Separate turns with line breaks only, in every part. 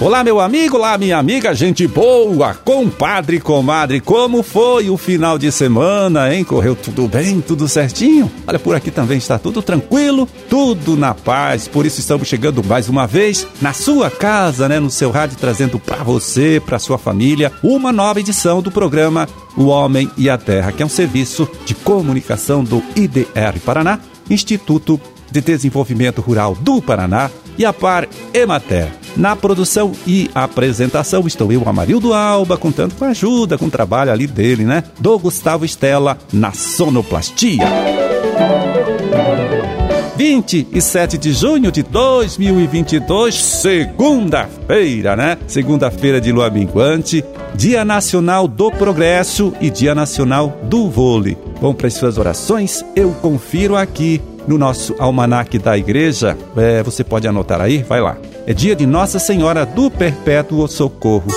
Olá, meu amigo, olá, minha amiga, gente boa, compadre, comadre, como foi o final de semana, hein? Correu tudo bem, tudo certinho? Olha, por aqui também está tudo tranquilo, tudo na paz, por isso estamos chegando mais uma vez na sua casa, né? No seu rádio, trazendo para você, para sua família, uma nova edição do programa O Homem e a Terra, que é um serviço de comunicação do IDR Paraná, Instituto de Desenvolvimento Rural do Paraná e a Par Emater. Na produção e apresentação estou eu, Amarildo Alba, contando com a ajuda, com o trabalho ali dele, né? Do Gustavo Estela na sonoplastia. 27 de junho de 2022, segunda-feira, né? Segunda-feira de lua minguante, Dia Nacional do Progresso e Dia Nacional do Vôlei. Bom, para as suas orações, eu confiro aqui no nosso almanaque da igreja. É, você pode anotar aí, vai lá. É dia de Nossa Senhora do Perpétuo Socorro.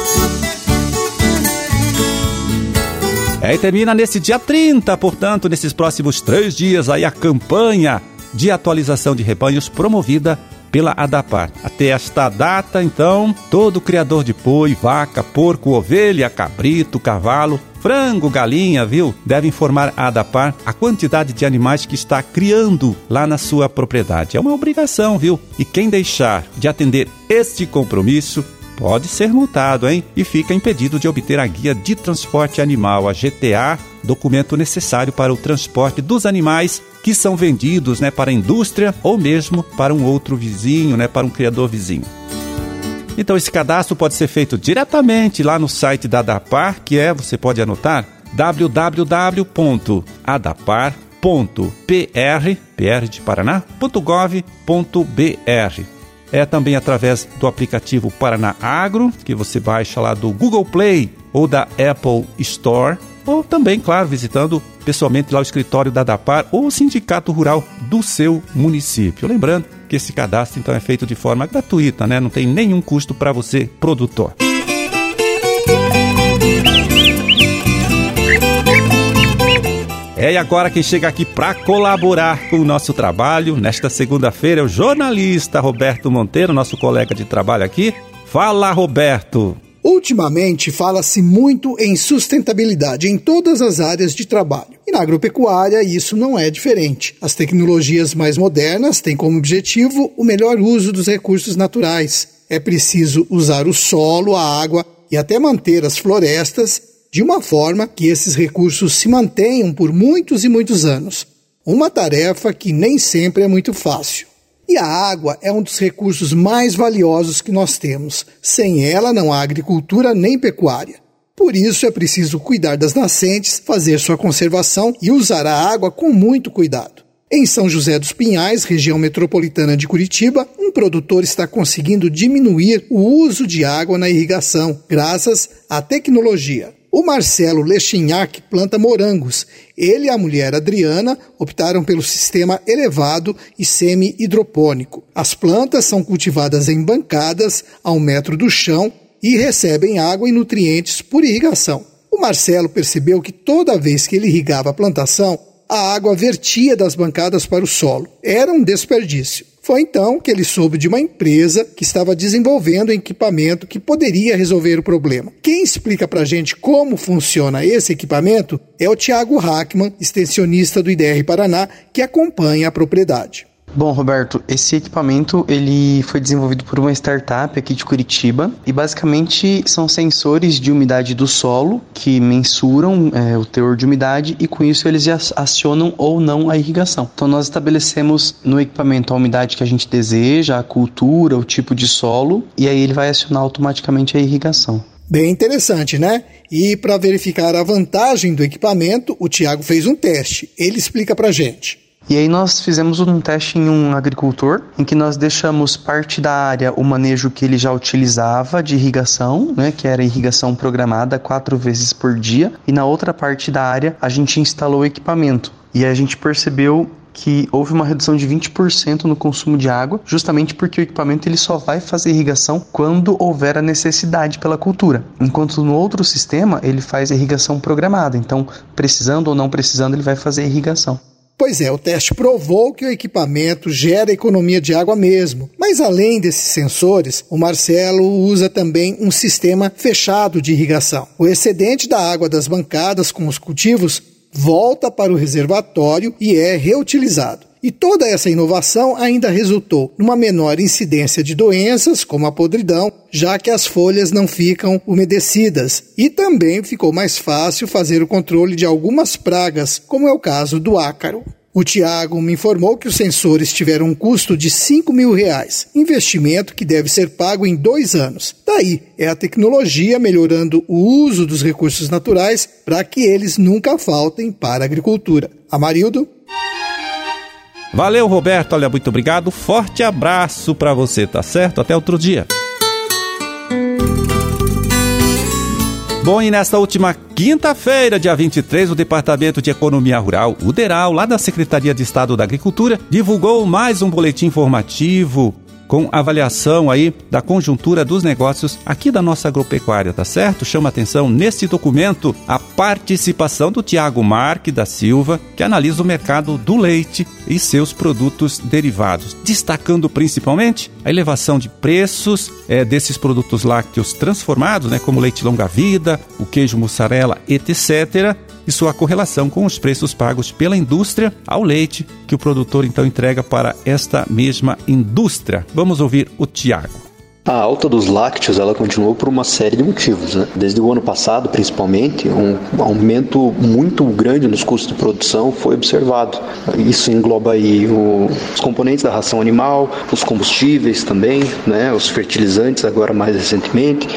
É, e termina nesse dia 30, portanto, nesses próximos três dias aí a campanha de atualização de rebanhos promovida pela ADAPAR. Até esta data, então, todo criador de boi, vaca, porco, ovelha, cabrito, cavalo, frango, galinha, viu? Deve informar a ADAPAR a quantidade de animais que está criando lá na sua propriedade. É uma obrigação, viu? E quem deixar de atender este compromisso pode ser multado, hein? E fica impedido de obter a guia de transporte animal, a GTA, documento necessário para o transporte dos animais que são vendidos, né, para a indústria ou mesmo para um outro vizinho, né, para um criador vizinho. Então esse cadastro pode ser feito diretamente lá no site da ADAPAR, que é, você pode anotar, www.adapar.pr, pr de Paraná.gov.br. É também através do aplicativo Paraná Agro, que você baixa lá do Google Play ou da Apple Store, ou também, claro, visitando pessoalmente lá o escritório da DAPAR ou o sindicato rural do seu município. Lembrando que esse cadastro então é feito de forma gratuita, né? Não tem nenhum custo para você, produtor. É, e agora quem chega aqui para colaborar com o nosso trabalho nesta segunda-feira é o jornalista Roberto Monteiro, nosso colega de trabalho aqui. Fala, Roberto!
Ultimamente fala-se muito em sustentabilidade em todas as áreas de trabalho. E na agropecuária isso não é diferente. As tecnologias mais modernas têm como objetivo o melhor uso dos recursos naturais. É preciso usar o solo, a água e até manter as florestas de uma forma que esses recursos se mantenham por muitos e muitos anos. Uma tarefa que nem sempre é muito fácil. E a água é um dos recursos mais valiosos que nós temos. Sem ela não há agricultura nem pecuária. Por isso é preciso cuidar das nascentes, fazer sua conservação e usar a água com muito cuidado. Em São José dos Pinhais, região metropolitana de Curitiba, um produtor está conseguindo diminuir o uso de água na irrigação, graças à tecnologia. O Marcelo Lechinhac planta morangos. Ele e a mulher Adriana optaram pelo sistema elevado e semi-hidropônico. As plantas são cultivadas em bancadas a um metro do chão e recebem água e nutrientes por irrigação. O Marcelo percebeu que toda vez que ele irrigava a plantação, a água vertia das bancadas para o solo. Era um desperdício. Foi então que ele soube de uma empresa que estava desenvolvendo equipamento que poderia resolver o problema. Quem explica para a gente como funciona esse equipamento é o Tiago Hackman, extensionista do IDR Paraná, que acompanha a propriedade.
Bom, Roberto, esse equipamento ele foi desenvolvido por uma startup aqui de Curitiba e basicamente são sensores de umidade do solo que mensuram é, o teor de umidade e com isso eles acionam ou não a irrigação. Então nós estabelecemos no equipamento a umidade que a gente deseja, a cultura, o tipo de solo e aí ele vai acionar automaticamente a irrigação.
Bem interessante, né? E para verificar a vantagem do equipamento, o Tiago fez um teste. Ele explica para gente.
E aí nós fizemos um teste em um agricultor, em que nós deixamos parte da área o manejo que ele já utilizava de irrigação, né, que era irrigação programada quatro vezes por dia, e na outra parte da área a gente instalou o equipamento. E a gente percebeu que houve uma redução de 20% no consumo de água, justamente porque o equipamento ele só vai fazer irrigação quando houver a necessidade pela cultura. Enquanto no outro sistema ele faz irrigação programada, então precisando ou não precisando ele vai fazer irrigação.
Pois é, o teste provou que o equipamento gera economia de água mesmo, mas além desses sensores, o Marcelo usa também um sistema fechado de irrigação. O excedente da água das bancadas com os cultivos volta para o reservatório e é reutilizado. E toda essa inovação ainda resultou numa menor incidência de doenças, como a podridão, já que as folhas não ficam umedecidas. E também ficou mais fácil fazer o controle de algumas pragas, como é o caso do ácaro. O Tiago me informou que os sensores tiveram um custo de 5 mil reais, investimento que deve ser pago em dois anos. Daí é a tecnologia melhorando o uso dos recursos naturais para que eles nunca faltem para a agricultura. Amarildo?
Valeu, Roberto. Olha, muito obrigado. Forte abraço para você, tá certo? Até outro dia. Bom, e nesta última quinta-feira, dia 23, o Departamento de Economia Rural, o DERAL, lá da Secretaria de Estado da Agricultura, divulgou mais um boletim informativo com avaliação aí da conjuntura dos negócios aqui da nossa agropecuária, tá certo? Chama atenção neste documento a participação do Tiago Marque da Silva, que analisa o mercado do leite e seus produtos derivados, destacando principalmente a elevação de preços é, desses produtos lácteos transformados, né, como leite longa-vida, o queijo mussarela, etc., e sua correlação com os preços pagos pela indústria ao leite que o produtor então entrega para esta mesma indústria. Vamos ouvir o Tiago.
A alta dos lácteos ela continuou por uma série de motivos. Né? Desde o ano passado, principalmente, um aumento muito grande nos custos de produção foi observado. Isso engloba aí o, os componentes da ração animal, os combustíveis também, né? os fertilizantes agora mais recentemente,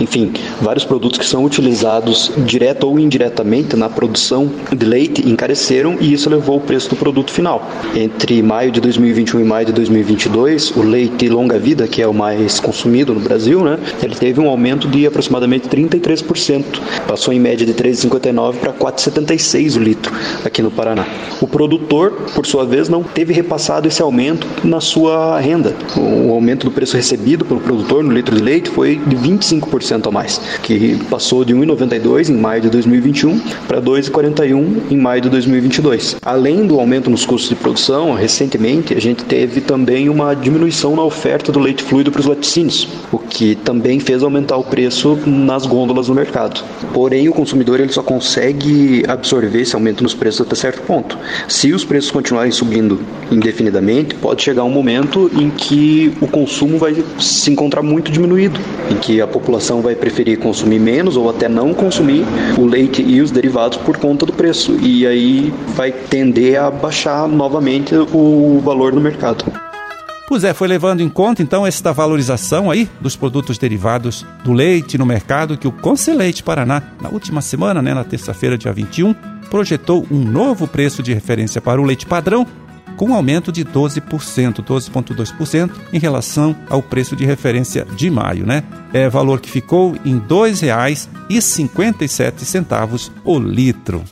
enfim, vários produtos que são utilizados direta ou indiretamente na produção de leite encareceram e isso levou o preço do produto final. Entre maio de 2021 e maio de 2022, o leite longa-vida, que é o mais consumido no Brasil, né, ele teve um aumento de aproximadamente 33%. Passou em média de 3,59 para 4,76 o litro aqui no Paraná. O produtor, por sua vez, não teve repassado esse aumento na sua renda. O aumento do preço recebido pelo produtor no litro de leite foi de 25% a mais, que passou de 1,92 em maio de 2021 para 2,41 em maio de 2022. Além do aumento nos custos de produção, recentemente a gente teve também uma diminuição na oferta do leite fluido para os laticínios laticínios, o que também fez aumentar o preço nas gôndolas no mercado. Porém, o consumidor ele só consegue absorver esse aumento nos preços até certo ponto. Se os preços continuarem subindo indefinidamente, pode chegar um momento em que o consumo vai se encontrar muito diminuído, em que a população vai preferir consumir menos ou até não consumir o leite e os derivados por conta do preço, e aí vai tender a baixar novamente o valor no mercado.
Pois é, foi levando em conta então essa valorização aí dos produtos derivados do leite no mercado que o Conselheite Paraná, na última semana, né, na terça-feira, dia 21, projetou um novo preço de referência para o leite padrão com um aumento de 12%, 12,2% em relação ao preço de referência de maio, né? É valor que ficou em R$ 2,57 o litro.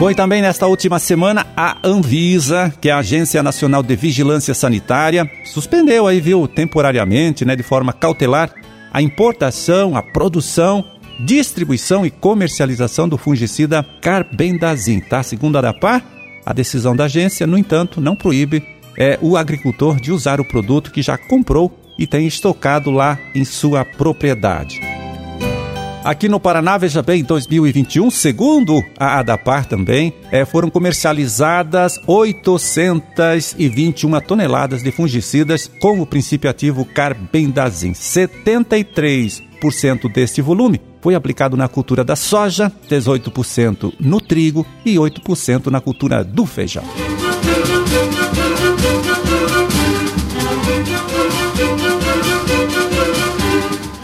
Bom, e também nesta última semana, a Anvisa, que é a Agência Nacional de Vigilância Sanitária, suspendeu aí, viu, temporariamente, né, de forma cautelar, a importação, a produção, distribuição e comercialização do fungicida carbendazim, tá? Segundo a DAPAR, a decisão da agência, no entanto, não proíbe é, o agricultor de usar o produto que já comprou e tem estocado lá em sua propriedade. Aqui no Paraná, veja bem, em 2021, segundo a ADAPAR também, é, foram comercializadas 821 toneladas de fungicidas com o princípio ativo carbendazim. 73% deste volume foi aplicado na cultura da soja, 18% no trigo e 8% na cultura do feijão.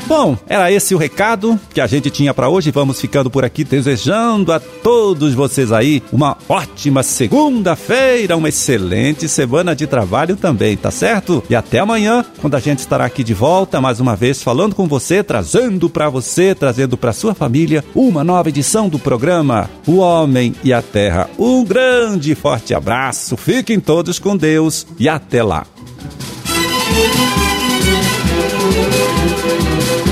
Bom, era esse o recado que a gente tinha para hoje. Vamos ficando por aqui desejando a todos vocês aí uma ótima segunda-feira, uma excelente semana de trabalho também, tá certo? E até amanhã, quando a gente estará aqui de volta mais uma vez falando com você, trazendo para você, trazendo para sua família uma nova edição do programa O Homem e a Terra. Um grande e forte abraço. Fiquem todos com Deus e até lá. Thank you.